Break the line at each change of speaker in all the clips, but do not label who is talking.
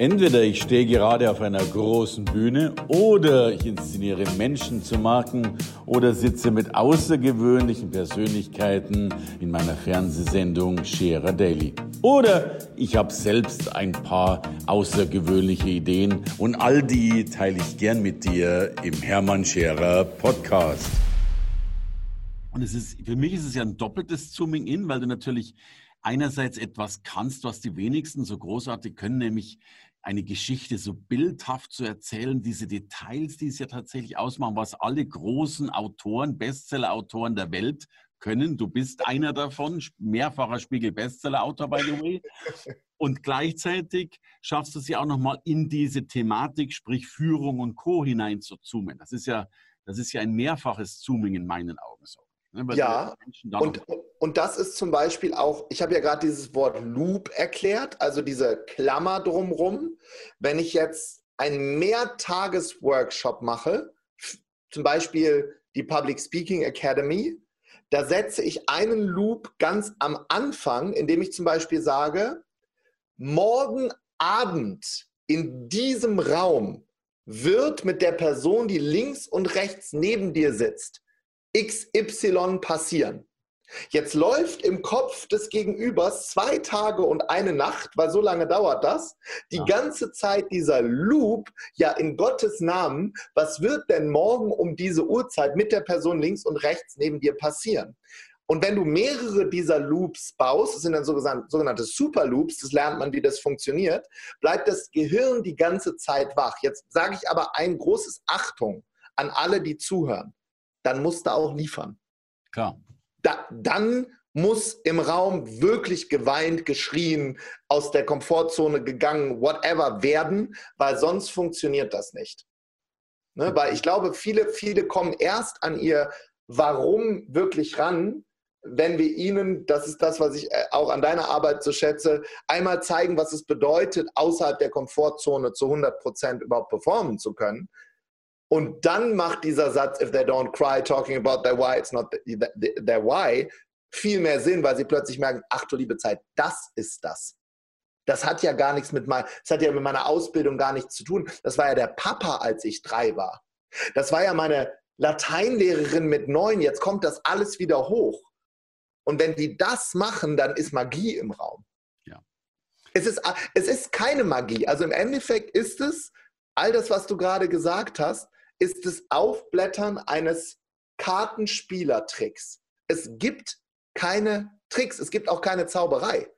Entweder ich stehe gerade auf einer großen Bühne oder ich inszeniere Menschen zu Marken oder sitze mit außergewöhnlichen Persönlichkeiten in meiner Fernsehsendung Scherer Daily. Oder ich habe selbst ein paar außergewöhnliche Ideen und all die teile ich gern mit dir im Hermann Scherer Podcast. Und es ist, für mich ist es ja ein doppeltes Zooming in, weil du natürlich einerseits etwas kannst, was die wenigsten so großartig können, nämlich eine Geschichte so bildhaft zu erzählen, diese Details, die es ja tatsächlich ausmachen, was alle großen Autoren, Bestseller-Autoren der Welt können. Du bist einer davon, mehrfacher Spiegel-Bestseller-Autor, by the way. Und gleichzeitig schaffst du es ja auch nochmal in diese Thematik, sprich Führung und Co. hinein zu zoomen. Das ist ja, das ist ja ein mehrfaches Zooming in meinen Augen so.
Ne, ja, und, und das ist zum Beispiel auch, ich habe ja gerade dieses Wort Loop erklärt, also diese Klammer drumherum. Wenn ich jetzt einen Mehrtages-Workshop mache, zum Beispiel die Public Speaking Academy, da setze ich einen Loop ganz am Anfang, indem ich zum Beispiel sage, morgen Abend in diesem Raum wird mit der Person, die links und rechts neben dir sitzt, XY passieren. Jetzt läuft im Kopf des Gegenübers zwei Tage und eine Nacht, weil so lange dauert das, die ja. ganze Zeit dieser Loop, ja in Gottes Namen, was wird denn morgen um diese Uhrzeit mit der Person links und rechts neben dir passieren? Und wenn du mehrere dieser Loops baust, das sind dann sogenannte Superloops, das lernt man, wie das funktioniert, bleibt das Gehirn die ganze Zeit wach. Jetzt sage ich aber ein großes Achtung an alle, die zuhören dann musst du auch liefern.
Klar.
Da, dann muss im Raum wirklich geweint, geschrien, aus der Komfortzone gegangen, whatever werden, weil sonst funktioniert das nicht. Ne? Weil ich glaube, viele, viele kommen erst an ihr Warum wirklich ran, wenn wir ihnen, das ist das, was ich äh, auch an deiner Arbeit so schätze, einmal zeigen, was es bedeutet, außerhalb der Komfortzone zu 100 Prozent überhaupt performen zu können. Und dann macht dieser Satz, if they don't cry, talking about their why, it's not their why, viel mehr Sinn, weil sie plötzlich merken, ach du liebe Zeit, das ist das. Das hat ja gar nichts mit mein, das hat ja mit meiner Ausbildung gar nichts zu tun. Das war ja der Papa, als ich drei war. Das war ja meine Lateinlehrerin mit neun. Jetzt kommt das alles wieder hoch. Und wenn die das machen, dann ist Magie im Raum.
Ja.
Es ist, es ist keine Magie. Also im Endeffekt ist es all das, was du gerade gesagt hast, ist das Aufblättern eines Kartenspielertricks. Es gibt keine Tricks, es gibt auch keine Zauberei.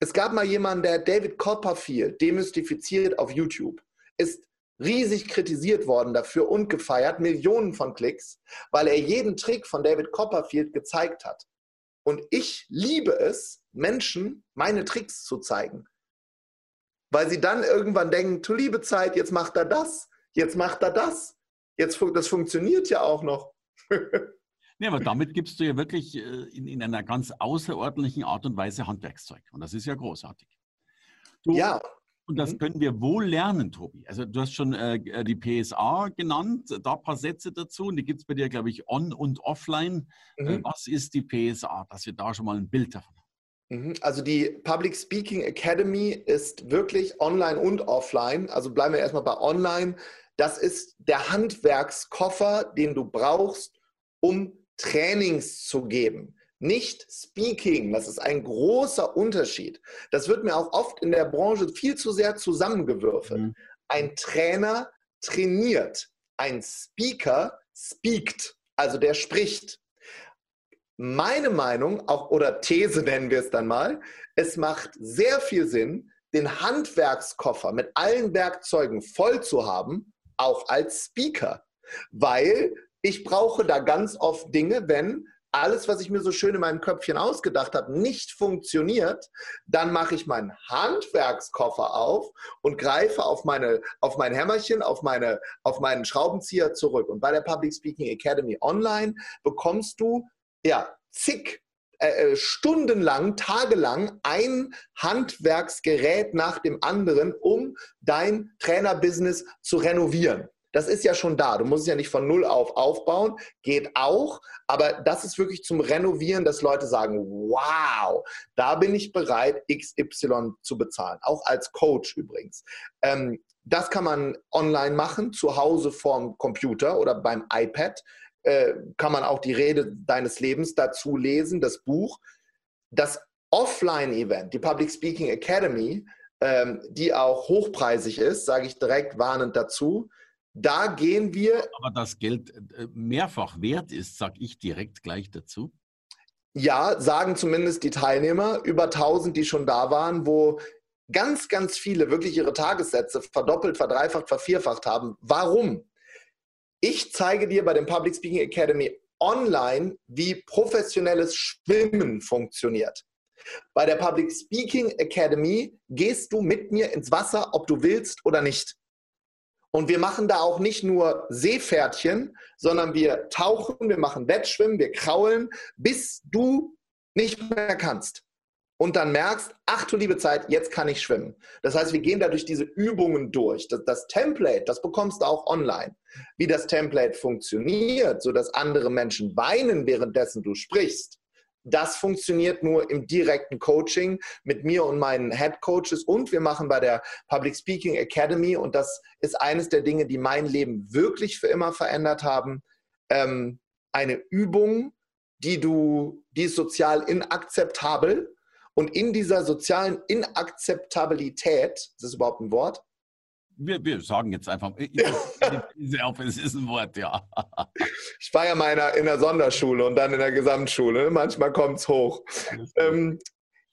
Es gab mal jemanden, der David Copperfield demystifiziert auf YouTube, ist riesig kritisiert worden dafür und gefeiert, Millionen von Klicks, weil er jeden Trick von David Copperfield gezeigt hat. Und ich liebe es, Menschen meine Tricks zu zeigen. Weil sie dann irgendwann denken, du liebe Zeit, jetzt macht er das, jetzt macht er das. Jetzt, das funktioniert ja auch noch.
Ja, aber damit gibst du ja wirklich äh, in, in, einer ganz außerordentlichen Art und Weise Handwerkszeug. Und das ist ja großartig.
Du, ja.
Und das mhm. können wir wohl lernen, Tobi. Also du hast schon äh, die PSA genannt, da ein paar Sätze dazu. Und die gibt es bei dir, glaube ich, on und offline. Äh, mhm. was ist die PSA? Dass wir da schon mal ein Bild davon haben.
Mhm. Also die Public Speaking Academy ist wirklich online und offline. Also bleiben wir erstmal bei online. Das ist der Handwerkskoffer, den du brauchst, um Trainings zu geben. Nicht Speaking, das ist ein großer Unterschied. Das wird mir auch oft in der Branche viel zu sehr zusammengewürfelt. Mhm. Ein Trainer trainiert, ein Speaker speakt, also der spricht. Meine Meinung, auch oder These nennen wir es dann mal, es macht sehr viel Sinn, den Handwerkskoffer mit allen Werkzeugen voll zu haben auch als Speaker, weil ich brauche da ganz oft Dinge, wenn alles, was ich mir so schön in meinem Köpfchen ausgedacht habe, nicht funktioniert, dann mache ich meinen Handwerkskoffer auf und greife auf, meine, auf mein Hämmerchen, auf, meine, auf meinen Schraubenzieher zurück. Und bei der Public Speaking Academy Online bekommst du ja zig äh, äh, stundenlang, tagelang ein Handwerksgerät nach dem anderen, um dein Trainerbusiness zu renovieren. Das ist ja schon da. Du musst es ja nicht von null auf aufbauen. Geht auch. Aber das ist wirklich zum Renovieren, dass Leute sagen, wow, da bin ich bereit, XY zu bezahlen. Auch als Coach übrigens. Ähm, das kann man online machen, zu Hause vorm Computer oder beim iPad. Äh, kann man auch die Rede deines Lebens dazu lesen, das Buch. Das Offline-Event, die Public Speaking Academy, ähm, die auch hochpreisig ist, sage ich direkt warnend dazu. Da gehen wir.
Aber das Geld äh, mehrfach wert ist, sage ich direkt gleich dazu.
Ja, sagen zumindest die Teilnehmer, über 1000, die schon da waren, wo ganz, ganz viele wirklich ihre Tagessätze verdoppelt, verdreifacht, vervierfacht haben. Warum? Ich zeige dir bei dem Public Speaking Academy online, wie professionelles Schwimmen funktioniert. Bei der Public Speaking Academy gehst du mit mir ins Wasser, ob du willst oder nicht. Und wir machen da auch nicht nur Seepferdchen, sondern wir tauchen, wir machen Wettschwimmen, wir kraulen, bis du nicht mehr kannst. Und dann merkst, ach du liebe Zeit, jetzt kann ich schwimmen. Das heißt, wir gehen da durch diese Übungen durch. Das, das Template, das bekommst du auch online. Wie das Template funktioniert, sodass andere Menschen weinen, währenddessen du sprichst, das funktioniert nur im direkten Coaching mit mir und meinen Head Coaches. Und wir machen bei der Public Speaking Academy, und das ist eines der Dinge, die mein Leben wirklich für immer verändert haben, ähm, eine Übung, die du, die ist sozial inakzeptabel. Und in dieser sozialen Inakzeptabilität, ist das überhaupt ein Wort?
Wir, wir sagen jetzt einfach, es ist ein Wort, ja.
Ich war ja mal in der Sonderschule und dann in der Gesamtschule. Manchmal kommt es hoch. Ähm,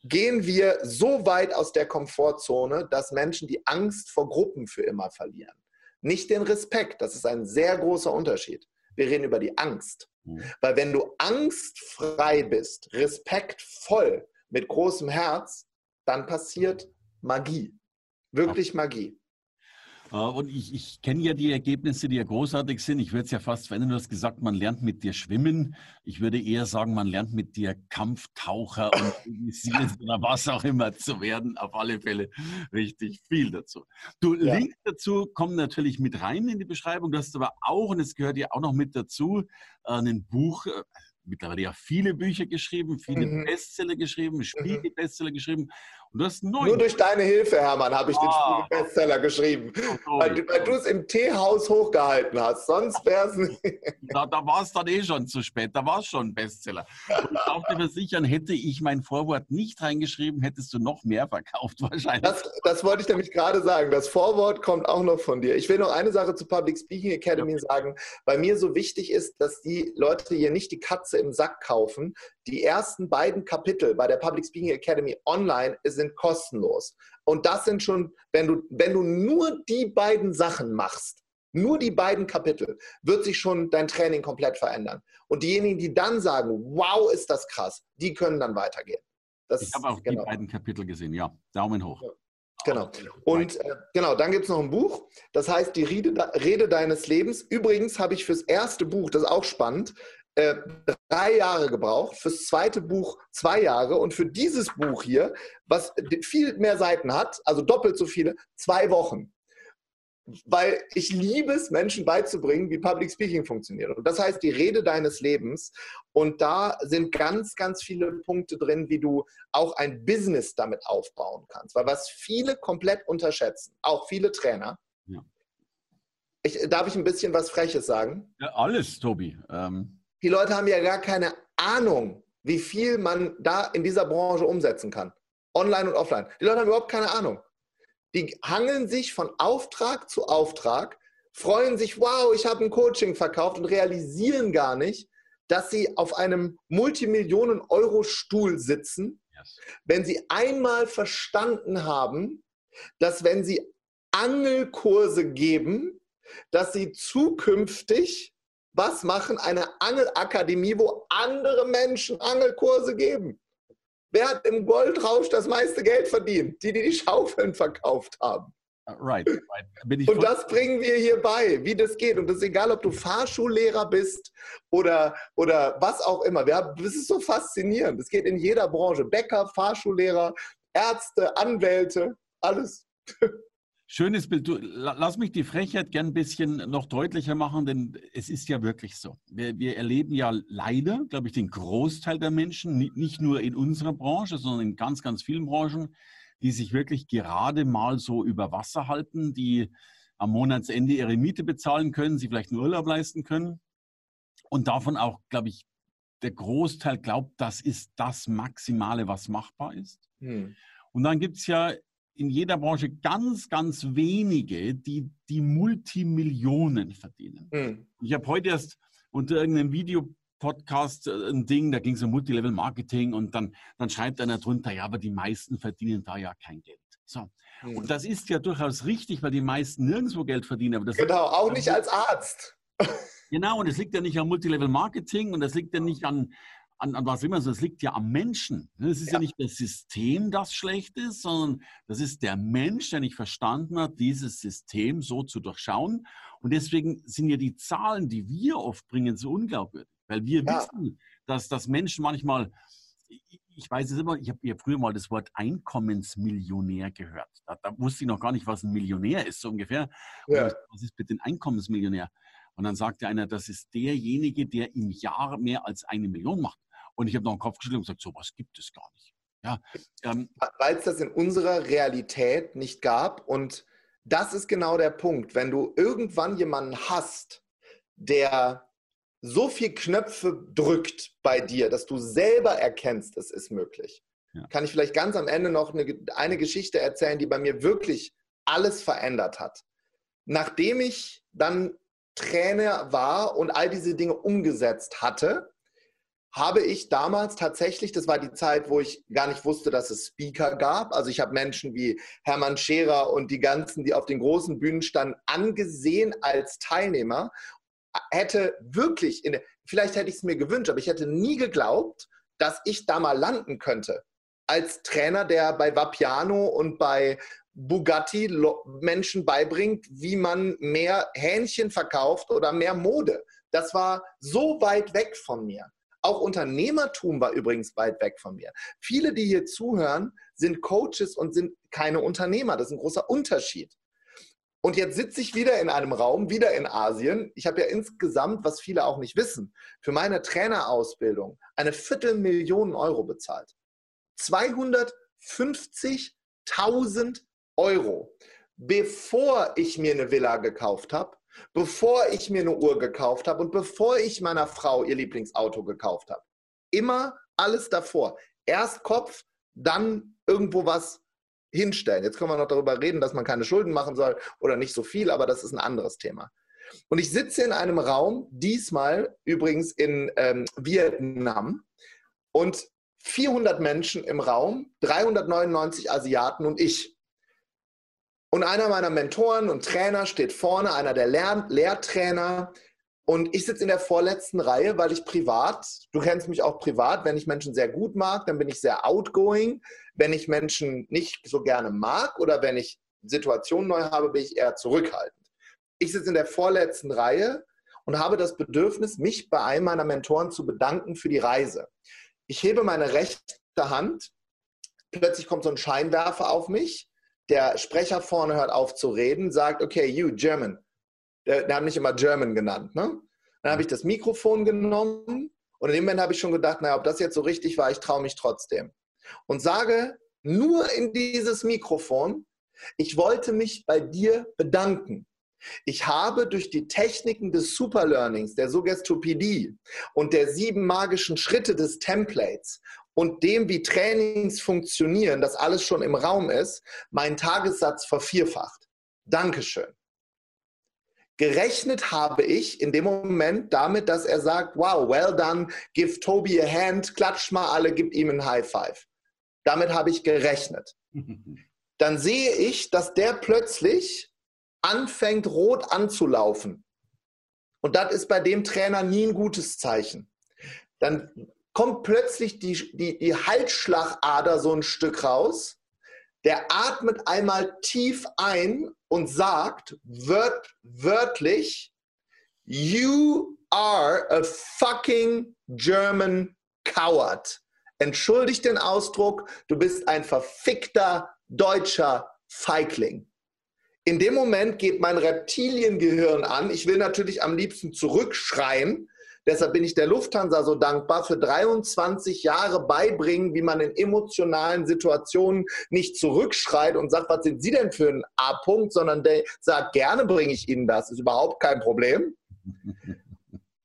gehen wir so weit aus der Komfortzone, dass Menschen die Angst vor Gruppen für immer verlieren. Nicht den Respekt, das ist ein sehr großer Unterschied. Wir reden über die Angst. Mhm. Weil wenn du angstfrei bist, respektvoll, mit großem Herz, dann passiert Magie. Wirklich Magie.
Äh, und ich, ich kenne ja die Ergebnisse, die ja großartig sind. Ich würde es ja fast verändern. Du hast gesagt, man lernt mit dir schwimmen. Ich würde eher sagen, man lernt mit dir Kampftaucher und oder was auch immer zu werden. Auf alle Fälle richtig viel dazu. Du, ja. Link dazu kommen natürlich mit rein in die Beschreibung. Du hast aber auch, und es gehört ja auch noch mit dazu, äh, ein Buch, äh, mittlerweile ja viele Bücher geschrieben, viele mhm. Bestseller geschrieben, mhm. Spiegel-Bestseller geschrieben.
Nur durch deine Hilfe, Hermann, habe ich ah. den Spiegel-Bestseller geschrieben. Oh, weil, weil du es im Teehaus hochgehalten hast. Sonst wäre es nicht.
Da, da war es dann eh schon zu spät. Da war es schon ein Bestseller. Und ich darf dir versichern, hätte ich mein Vorwort nicht reingeschrieben, hättest du noch mehr verkauft wahrscheinlich.
Das, das wollte ich nämlich gerade sagen. Das Vorwort kommt auch noch von dir. Ich will noch eine Sache zur Public Speaking Academy ja. sagen, weil mir so wichtig ist, dass die Leute hier nicht die Katze im Sack kaufen. Die ersten beiden Kapitel bei der Public Speaking Academy online sind kostenlos. Und das sind schon, wenn du, wenn du nur die beiden Sachen machst, nur die beiden Kapitel, wird sich schon dein Training komplett verändern. Und diejenigen, die dann sagen, wow, ist das krass, die können dann weitergehen.
Das, ich habe auch genau. die beiden Kapitel gesehen, ja. Daumen hoch. Ja.
Genau. Und äh, genau, dann gibt es noch ein Buch, das heißt Die Rede, Rede deines Lebens. Übrigens habe ich fürs erste Buch, das ist auch spannend, äh, drei Jahre gebraucht, fürs zweite Buch zwei Jahre und für dieses Buch hier, was viel mehr Seiten hat, also doppelt so viele, zwei Wochen. Weil ich liebe es, Menschen beizubringen, wie Public Speaking funktioniert. Und das heißt, die Rede deines Lebens. Und da sind ganz, ganz viele Punkte drin, wie du auch ein Business damit aufbauen kannst. Weil was viele komplett unterschätzen, auch viele Trainer, ja. ich, darf ich ein bisschen was Freches sagen?
Ja, alles, Tobi. Ähm
die Leute haben ja gar keine Ahnung, wie viel man da in dieser Branche umsetzen kann. Online und offline. Die Leute haben überhaupt keine Ahnung. Die hangeln sich von Auftrag zu Auftrag, freuen sich, wow, ich habe ein Coaching verkauft und realisieren gar nicht, dass sie auf einem Multimillionen-Euro-Stuhl sitzen, yes. wenn sie einmal verstanden haben, dass wenn sie Angelkurse geben, dass sie zukünftig was machen eine Angelakademie, wo andere Menschen Angelkurse geben? Wer hat im Goldrausch das meiste Geld verdient? Die, die die Schaufeln verkauft haben.
Uh, right,
right. Und das bringen wir hier bei, wie das geht. Und das ist egal, ob du Fahrschullehrer bist oder, oder was auch immer. Wir haben, das ist so faszinierend. Das geht in jeder Branche. Bäcker, Fahrschullehrer, Ärzte, Anwälte, alles.
Schönes Bild. Du, lass mich die Frechheit gern ein bisschen noch deutlicher machen, denn es ist ja wirklich so. Wir, wir erleben ja leider, glaube ich, den Großteil der Menschen, nicht nur in unserer Branche, sondern in ganz, ganz vielen Branchen, die sich wirklich gerade mal so über Wasser halten, die am Monatsende ihre Miete bezahlen können, sie vielleicht einen Urlaub leisten können und davon auch, glaube ich, der Großteil glaubt, das ist das Maximale, was machbar ist. Hm. Und dann gibt es ja in jeder Branche ganz, ganz wenige, die die Multimillionen verdienen. Mhm. Ich habe heute erst unter irgendeinem Videopodcast äh, ein Ding, da ging es um Multilevel Marketing und dann, dann schreibt einer drunter, ja, aber die meisten verdienen da ja kein Geld. So. Mhm. Und das ist ja durchaus richtig, weil die meisten nirgendwo Geld verdienen. Aber das
genau, auch nicht als Arzt.
Genau, und es liegt ja nicht am Multilevel Marketing und es liegt ja nicht an, an, an was immer so, es liegt ja am Menschen. Es ist ja. ja. nicht das System, das schlecht ist, sondern das ist der Mensch, der nicht verstanden hat, dieses System so zu durchschauen. Und deswegen sind ja die Zahlen, die wir oft bringen, so unglaubwürdig. Weil wir ja. wissen, dass, dass Menschen manchmal, ich weiß es immer, ich habe ja früher mal das Wort Einkommensmillionär gehört. Da, da, wusste ich noch gar nicht, was ein Millionär ist, so ungefähr. Ja. Was ist bitte ein Einkommensmillionär? Und dann sagte einer, das ist derjenige, der im Jahr mehr als eine Million macht. Und ich habe noch den Kopf geschüttelt und gesagt, sowas gibt es gar nicht. Ja,
ähm, Weil es das in unserer Realität nicht gab. Und das ist genau der Punkt. Wenn du irgendwann jemanden hast, der so viel Knöpfe drückt bei dir, dass du selber erkennst, es ist möglich. Ja. Kann ich vielleicht ganz am Ende noch eine, eine Geschichte erzählen, die bei mir wirklich alles verändert hat. Nachdem ich dann Trainer war und all diese Dinge umgesetzt hatte, habe ich damals tatsächlich, das war die Zeit, wo ich gar nicht wusste, dass es Speaker gab. Also ich habe Menschen wie Hermann Scherer und die ganzen, die auf den großen Bühnen standen, angesehen als Teilnehmer. Hätte wirklich, in, vielleicht hätte ich es mir gewünscht, aber ich hätte nie geglaubt, dass ich da mal landen könnte. Als Trainer, der bei Vapiano und bei Bugatti Menschen beibringt, wie man mehr Hähnchen verkauft oder mehr Mode. Das war so weit weg von mir. Auch Unternehmertum war übrigens weit weg von mir. Viele, die hier zuhören, sind Coaches und sind keine Unternehmer. Das ist ein großer Unterschied. Und jetzt sitze ich wieder in einem Raum, wieder in Asien. Ich habe ja insgesamt, was viele auch nicht wissen, für meine Trainerausbildung eine Viertelmillion Euro bezahlt. 250.000 Euro, bevor ich mir eine Villa gekauft habe bevor ich mir eine Uhr gekauft habe und bevor ich meiner Frau ihr Lieblingsauto gekauft habe. Immer alles davor. Erst Kopf, dann irgendwo was hinstellen. Jetzt können wir noch darüber reden, dass man keine Schulden machen soll oder nicht so viel, aber das ist ein anderes Thema. Und ich sitze in einem Raum, diesmal übrigens in ähm, Vietnam, und 400 Menschen im Raum, 399 Asiaten und ich. Und einer meiner Mentoren und Trainer steht vorne, einer der Lehr Lehrtrainer. Und ich sitze in der vorletzten Reihe, weil ich privat, du kennst mich auch privat, wenn ich Menschen sehr gut mag, dann bin ich sehr outgoing. Wenn ich Menschen nicht so gerne mag oder wenn ich Situationen neu habe, bin ich eher zurückhaltend. Ich sitze in der vorletzten Reihe und habe das Bedürfnis, mich bei einem meiner Mentoren zu bedanken für die Reise. Ich hebe meine rechte Hand, plötzlich kommt so ein Scheinwerfer auf mich der Sprecher vorne hört auf zu reden, sagt, okay, you, German. Der, der hat mich immer German genannt. Ne? Dann habe ich das Mikrofon genommen und in dem Moment habe ich schon gedacht, naja, ob das jetzt so richtig war, ich traue mich trotzdem. Und sage nur in dieses Mikrofon, ich wollte mich bei dir bedanken. Ich habe durch die Techniken des Superlearnings, der Suggestopedie und der sieben magischen Schritte des Templates und dem, wie Trainings funktionieren, das alles schon im Raum ist, meinen Tagessatz vervierfacht. Dankeschön. Gerechnet habe ich in dem Moment damit, dass er sagt, wow, well done, give Toby a hand, klatscht mal alle, gib ihm ein High Five. Damit habe ich gerechnet. Dann sehe ich, dass der plötzlich anfängt, rot anzulaufen. Und das ist bei dem Trainer nie ein gutes Zeichen. Dann kommt plötzlich die, die, die Halsschlagader so ein Stück raus. Der atmet einmal tief ein und sagt wört, wörtlich, You are a fucking German coward. Entschuldigt den Ausdruck, du bist ein verfickter deutscher Feigling. In dem Moment geht mein Reptiliengehirn an. Ich will natürlich am liebsten zurückschreien. Deshalb bin ich der Lufthansa so dankbar für 23 Jahre beibringen, wie man in emotionalen Situationen nicht zurückschreit und sagt, was sind Sie denn für ein A-Punkt, sondern der sagt, gerne bringe ich Ihnen das, ist überhaupt kein Problem.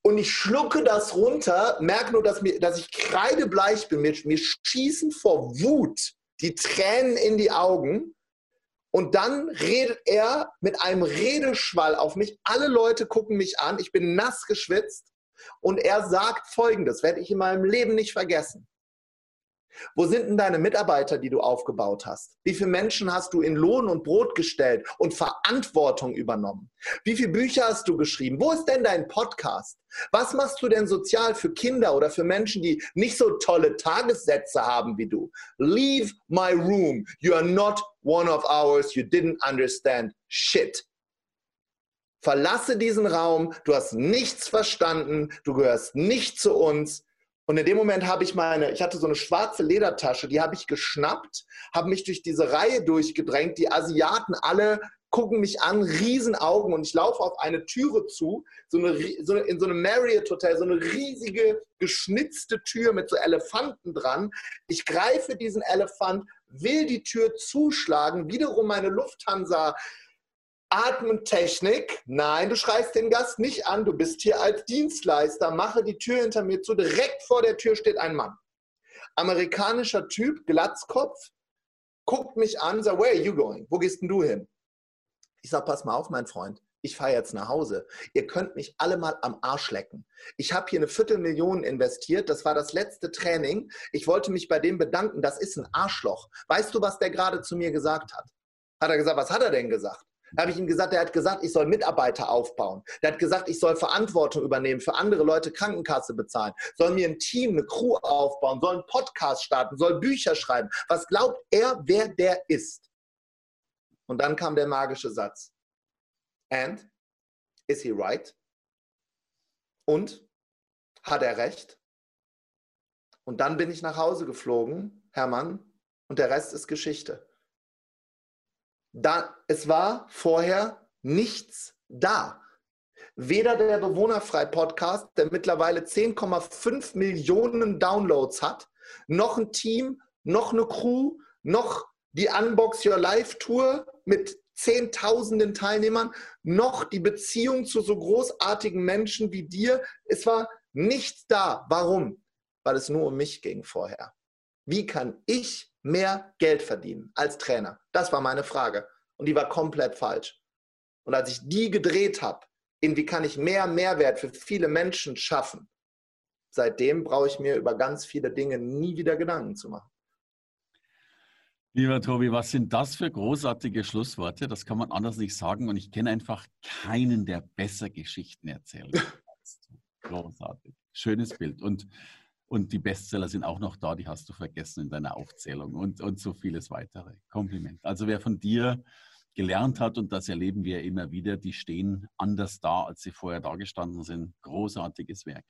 Und ich schlucke das runter, merke nur, dass, mir, dass ich kreidebleich bin. Mir, mir schießen vor Wut die Tränen in die Augen. Und dann redet er mit einem Redeschwall auf mich. Alle Leute gucken mich an. Ich bin nass geschwitzt. Und er sagt Folgendes, werde ich in meinem Leben nicht vergessen. Wo sind denn deine Mitarbeiter, die du aufgebaut hast? Wie viele Menschen hast du in Lohn und Brot gestellt und Verantwortung übernommen? Wie viele Bücher hast du geschrieben? Wo ist denn dein Podcast? Was machst du denn sozial für Kinder oder für Menschen, die nicht so tolle Tagessätze haben wie du? Leave my room. You are not one of ours. You didn't understand shit. Verlasse diesen Raum. Du hast nichts verstanden. Du gehörst nicht zu uns. Und in dem Moment habe ich meine, ich hatte so eine schwarze Ledertasche, die habe ich geschnappt, habe mich durch diese Reihe durchgedrängt. Die Asiaten alle gucken mich an, Riesenaugen und ich laufe auf eine Türe zu, so eine, so eine, in so einem Marriott Hotel, so eine riesige geschnitzte Tür mit so Elefanten dran. Ich greife diesen Elefant, will die Tür zuschlagen, wiederum meine Lufthansa Atmentechnik. Nein, du schreist den Gast nicht an. Du bist hier als Dienstleister. Mache die Tür hinter mir zu. Direkt vor der Tür steht ein Mann. Amerikanischer Typ, Glatzkopf, guckt mich an, sagt, where are you going? Wo gehst denn du hin? Ich sage, pass mal auf, mein Freund. Ich fahre jetzt nach Hause. Ihr könnt mich alle mal am Arsch lecken. Ich habe hier eine Viertelmillion investiert. Das war das letzte Training. Ich wollte mich bei dem bedanken. Das ist ein Arschloch. Weißt du, was der gerade zu mir gesagt hat? Hat er gesagt, was hat er denn gesagt? Da habe ich ihm gesagt, er hat gesagt, ich soll Mitarbeiter aufbauen. Der hat gesagt, ich soll Verantwortung übernehmen, für andere Leute Krankenkasse bezahlen, soll mir ein Team, eine Crew aufbauen, soll einen Podcast starten, soll Bücher schreiben. Was glaubt er, wer der ist? Und dann kam der magische Satz. And is he right? Und hat er recht? Und dann bin ich nach Hause geflogen, Hermann, und der Rest ist Geschichte da, es war vorher nichts da. Weder der Bewohnerfrei-Podcast, der mittlerweile 10,5 Millionen Downloads hat, noch ein Team, noch eine Crew, noch die Unbox Your Life Tour mit Zehntausenden Teilnehmern, noch die Beziehung zu so großartigen Menschen wie dir. Es war nichts da. Warum? Weil es nur um mich ging vorher. Wie kann ich mehr Geld verdienen als Trainer? Das war meine Frage. Und die war komplett falsch. Und als ich die gedreht habe, in wie kann ich mehr Mehrwert für viele Menschen schaffen, seitdem brauche ich mir über ganz viele Dinge nie wieder Gedanken zu machen.
Lieber Tobi, was sind das für großartige Schlussworte? Das kann man anders nicht sagen. Und ich kenne einfach keinen, der besser Geschichten erzählt. Großartig. Schönes Bild. Und und die Bestseller sind auch noch da, die hast du vergessen in deiner Aufzählung und, und so vieles weitere. Kompliment. Also wer von dir gelernt hat, und das erleben wir immer wieder, die stehen anders da, als sie vorher dargestanden sind. Großartiges Werk.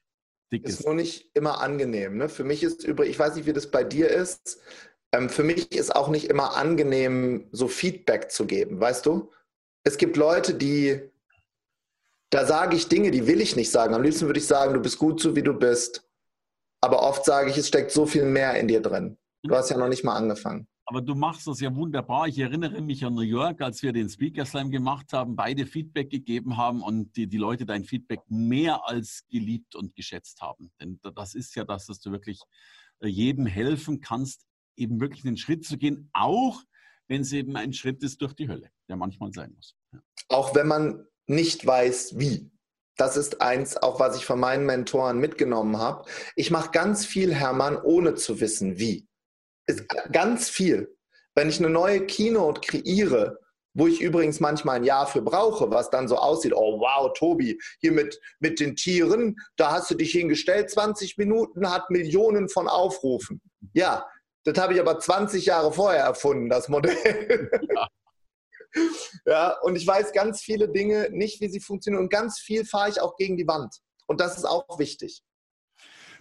Dickes. Ist nur nicht immer angenehm. Ne? Für mich ist übrigens, ich weiß nicht, wie das bei dir ist, ähm, für mich ist auch nicht immer angenehm, so Feedback zu geben, weißt du? Es gibt Leute, die, da sage ich Dinge, die will ich nicht sagen. Am liebsten würde ich sagen, du bist gut so, wie du bist. Aber oft sage ich, es steckt so viel mehr in dir drin. Du hast ja noch nicht mal angefangen.
Aber du machst das ja wunderbar. Ich erinnere mich an New York, als wir den Speaker Slam gemacht haben, beide Feedback gegeben haben und die, die Leute dein Feedback mehr als geliebt und geschätzt haben. Denn das ist ja das, dass du wirklich äh, jedem helfen kannst, eben wirklich einen Schritt zu gehen, auch wenn es eben ein Schritt ist durch die Hölle, der manchmal sein muss.
Ja. Auch wenn man nicht weiß, wie. Das ist eins, auch was ich von meinen Mentoren mitgenommen habe. Ich mache ganz viel, Hermann, ohne zu wissen, wie. Ist ganz viel. Wenn ich eine neue Keynote kreiere, wo ich übrigens manchmal ein Jahr für brauche, was dann so aussieht, oh wow, Tobi, hier mit, mit den Tieren, da hast du dich hingestellt, 20 Minuten, hat Millionen von Aufrufen. Ja, das habe ich aber 20 Jahre vorher erfunden, das Modell. Ja. Ja, und ich weiß ganz viele Dinge nicht, wie sie funktionieren. Und ganz viel fahre ich auch gegen die Wand. Und das ist auch wichtig.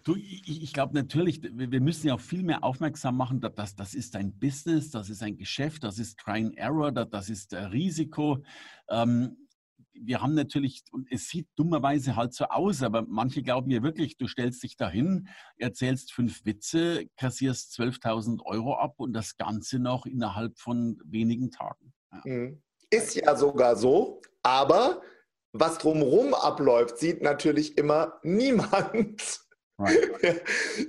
Du, ich, ich glaube natürlich, wir müssen ja auch viel mehr aufmerksam machen, dass das, ist ein Business, das ist ein Geschäft, das ist Try and Error, das, das ist Risiko. Ähm, wir haben natürlich, und es sieht dummerweise halt so aus, aber manche glauben ja wirklich, du stellst dich dahin, erzählst fünf Witze, kassierst 12.000 Euro ab und das Ganze noch innerhalb von wenigen Tagen.
Ja. Mhm. Ist ja sogar so, aber was drumherum abläuft, sieht natürlich immer niemand.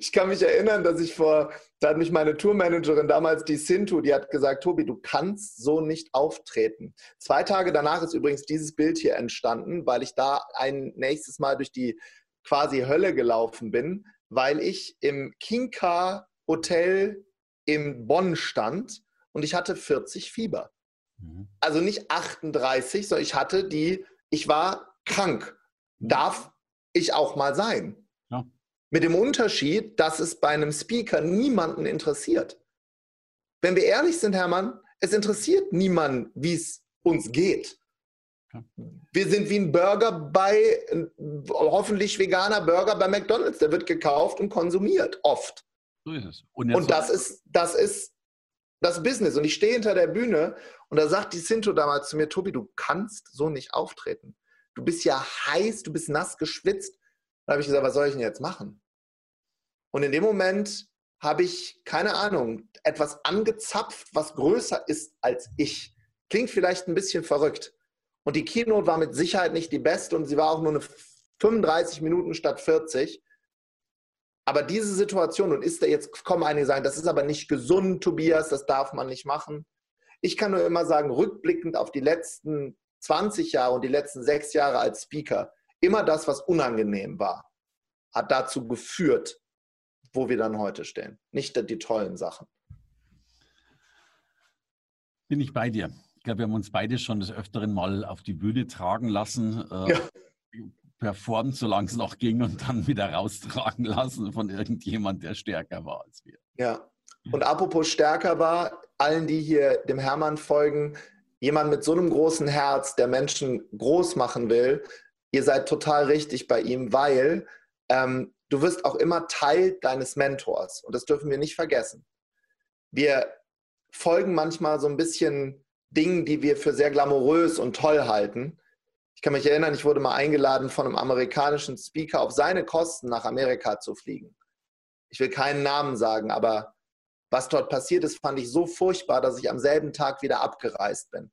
Ich kann mich erinnern, dass ich vor, da hat mich meine Tourmanagerin damals, die Sintu, die hat gesagt, Tobi, du kannst so nicht auftreten. Zwei Tage danach ist übrigens dieses Bild hier entstanden, weil ich da ein nächstes Mal durch die quasi Hölle gelaufen bin, weil ich im Kinka Hotel in Bonn stand und ich hatte 40 Fieber. Mhm. Also nicht 38, sondern ich hatte die, ich war krank. Darf ich auch mal sein. Ja. Mit dem Unterschied, dass es bei einem Speaker niemanden interessiert. Wenn wir ehrlich sind, Hermann, es interessiert niemanden, wie es uns geht. Wir sind wie ein Burger bei, hoffentlich veganer Burger bei McDonalds. Der wird gekauft und konsumiert, oft. So ist es. Und, und das, ist, das ist das Business. Und ich stehe hinter der Bühne und da sagt die Sinto damals zu mir, Tobi, du kannst so nicht auftreten. Du bist ja heiß, du bist nass geschwitzt. Da habe ich gesagt, was soll ich denn jetzt machen? Und in dem Moment habe ich, keine Ahnung, etwas angezapft, was größer ist als ich. Klingt vielleicht ein bisschen verrückt. Und die Keynote war mit Sicherheit nicht die beste und sie war auch nur eine 35 Minuten statt 40. Aber diese Situation, und ist da jetzt, kommen einige sagen, das ist aber nicht gesund, Tobias, das darf man nicht machen. Ich kann nur immer sagen, rückblickend auf die letzten 20 Jahre und die letzten sechs Jahre als Speaker, immer das, was unangenehm war, hat dazu geführt, wo wir dann heute stehen. Nicht die tollen Sachen.
Bin ich bei dir. Ich glaube, wir haben uns beide schon des Öfteren mal auf die Bühne tragen lassen. Äh, ja. Performt, solange es noch ging, und dann wieder raustragen lassen von irgendjemand, der stärker war als wir.
Ja. Und apropos stärker war, allen, die hier dem Hermann folgen, jemand mit so einem großen Herz, der Menschen groß machen will, ihr seid total richtig bei ihm, weil ähm, du wirst auch immer Teil deines Mentors. Und das dürfen wir nicht vergessen. Wir folgen manchmal so ein bisschen Dingen, die wir für sehr glamourös und toll halten. Ich kann mich erinnern, ich wurde mal eingeladen von einem amerikanischen Speaker, auf seine Kosten nach Amerika zu fliegen. Ich will keinen Namen sagen, aber was dort passiert ist, fand ich so furchtbar, dass ich am selben Tag wieder abgereist bin.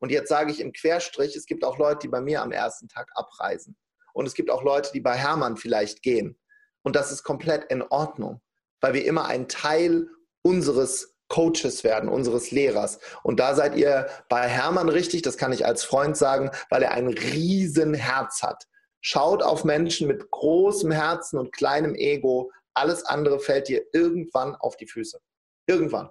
Und jetzt sage ich im Querstrich, es gibt auch Leute, die bei mir am ersten Tag abreisen. Und es gibt auch Leute, die bei Hermann vielleicht gehen. Und das ist komplett in Ordnung, weil wir immer ein Teil unseres Coaches werden, unseres Lehrers. Und da seid ihr bei Hermann richtig, das kann ich als Freund sagen, weil er ein riesen Herz hat. Schaut auf Menschen mit großem Herzen und kleinem Ego. Alles andere fällt dir irgendwann auf die Füße. Irgendwann.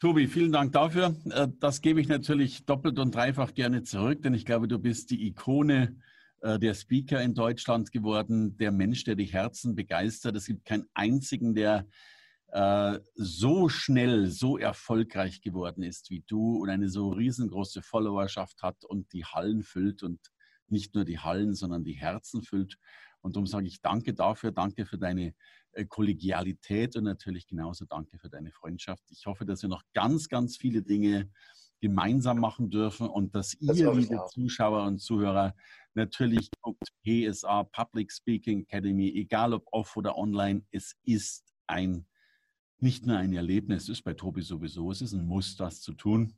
Tobi, vielen Dank dafür. Äh, das gebe ich natürlich doppelt und dreifach gerne zurück, denn ich glaube, du bist die Ikone äh, der Speaker in Deutschland geworden, der Mensch, der die Herzen begeistert. Es gibt keinen einzigen, der äh, so schnell, so erfolgreich geworden ist wie du und eine so riesengroße Followerschaft hat und die Hallen füllt und nicht nur die Hallen, sondern die Herzen füllt. Und darum sage ich danke dafür, danke für deine äh, Kollegialität und natürlich genauso danke für deine Freundschaft. Ich hoffe, dass wir noch ganz, ganz viele Dinge gemeinsam machen dürfen und dass das ihr, liebe Zuschauer und Zuhörer, natürlich guckt PSA Public Speaking Academy, egal ob off oder online, es ist ein nicht nur ein Erlebnis, ist bei Tobi sowieso, es ist ein Muss, das zu tun.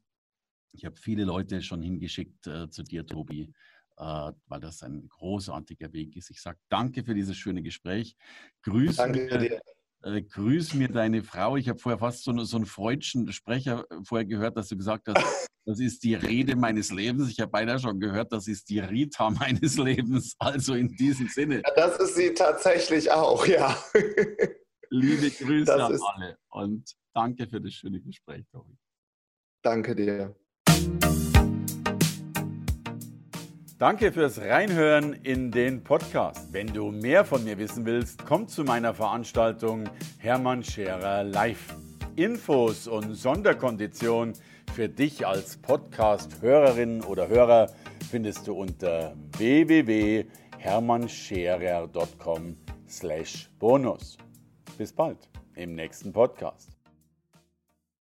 Ich habe viele Leute schon hingeschickt äh, zu dir, Tobi, äh, weil das ein großartiger Weg ist. Ich sage danke für dieses schöne Gespräch. Grüß danke mir, dir. Äh, grüß mir deine Frau. Ich habe vorher fast so, so einen freudschen Sprecher vorher gehört, dass du gesagt hast, das ist die Rede meines Lebens. Ich habe beinahe schon gehört, das ist die Rita meines Lebens. Also in diesem Sinne.
Ja, das ist sie tatsächlich auch, ja.
Liebe Grüße das an alle und danke für das schöne Gespräch, Tobi.
Danke dir.
Danke fürs Reinhören in den Podcast. Wenn du mehr von mir wissen willst, komm zu meiner Veranstaltung Hermann Scherer Live. Infos und Sonderkonditionen für dich als Podcast-Hörerin oder Hörer findest du unter www.hermannscherer.com slash bonus. Bis bald im nächsten Podcast.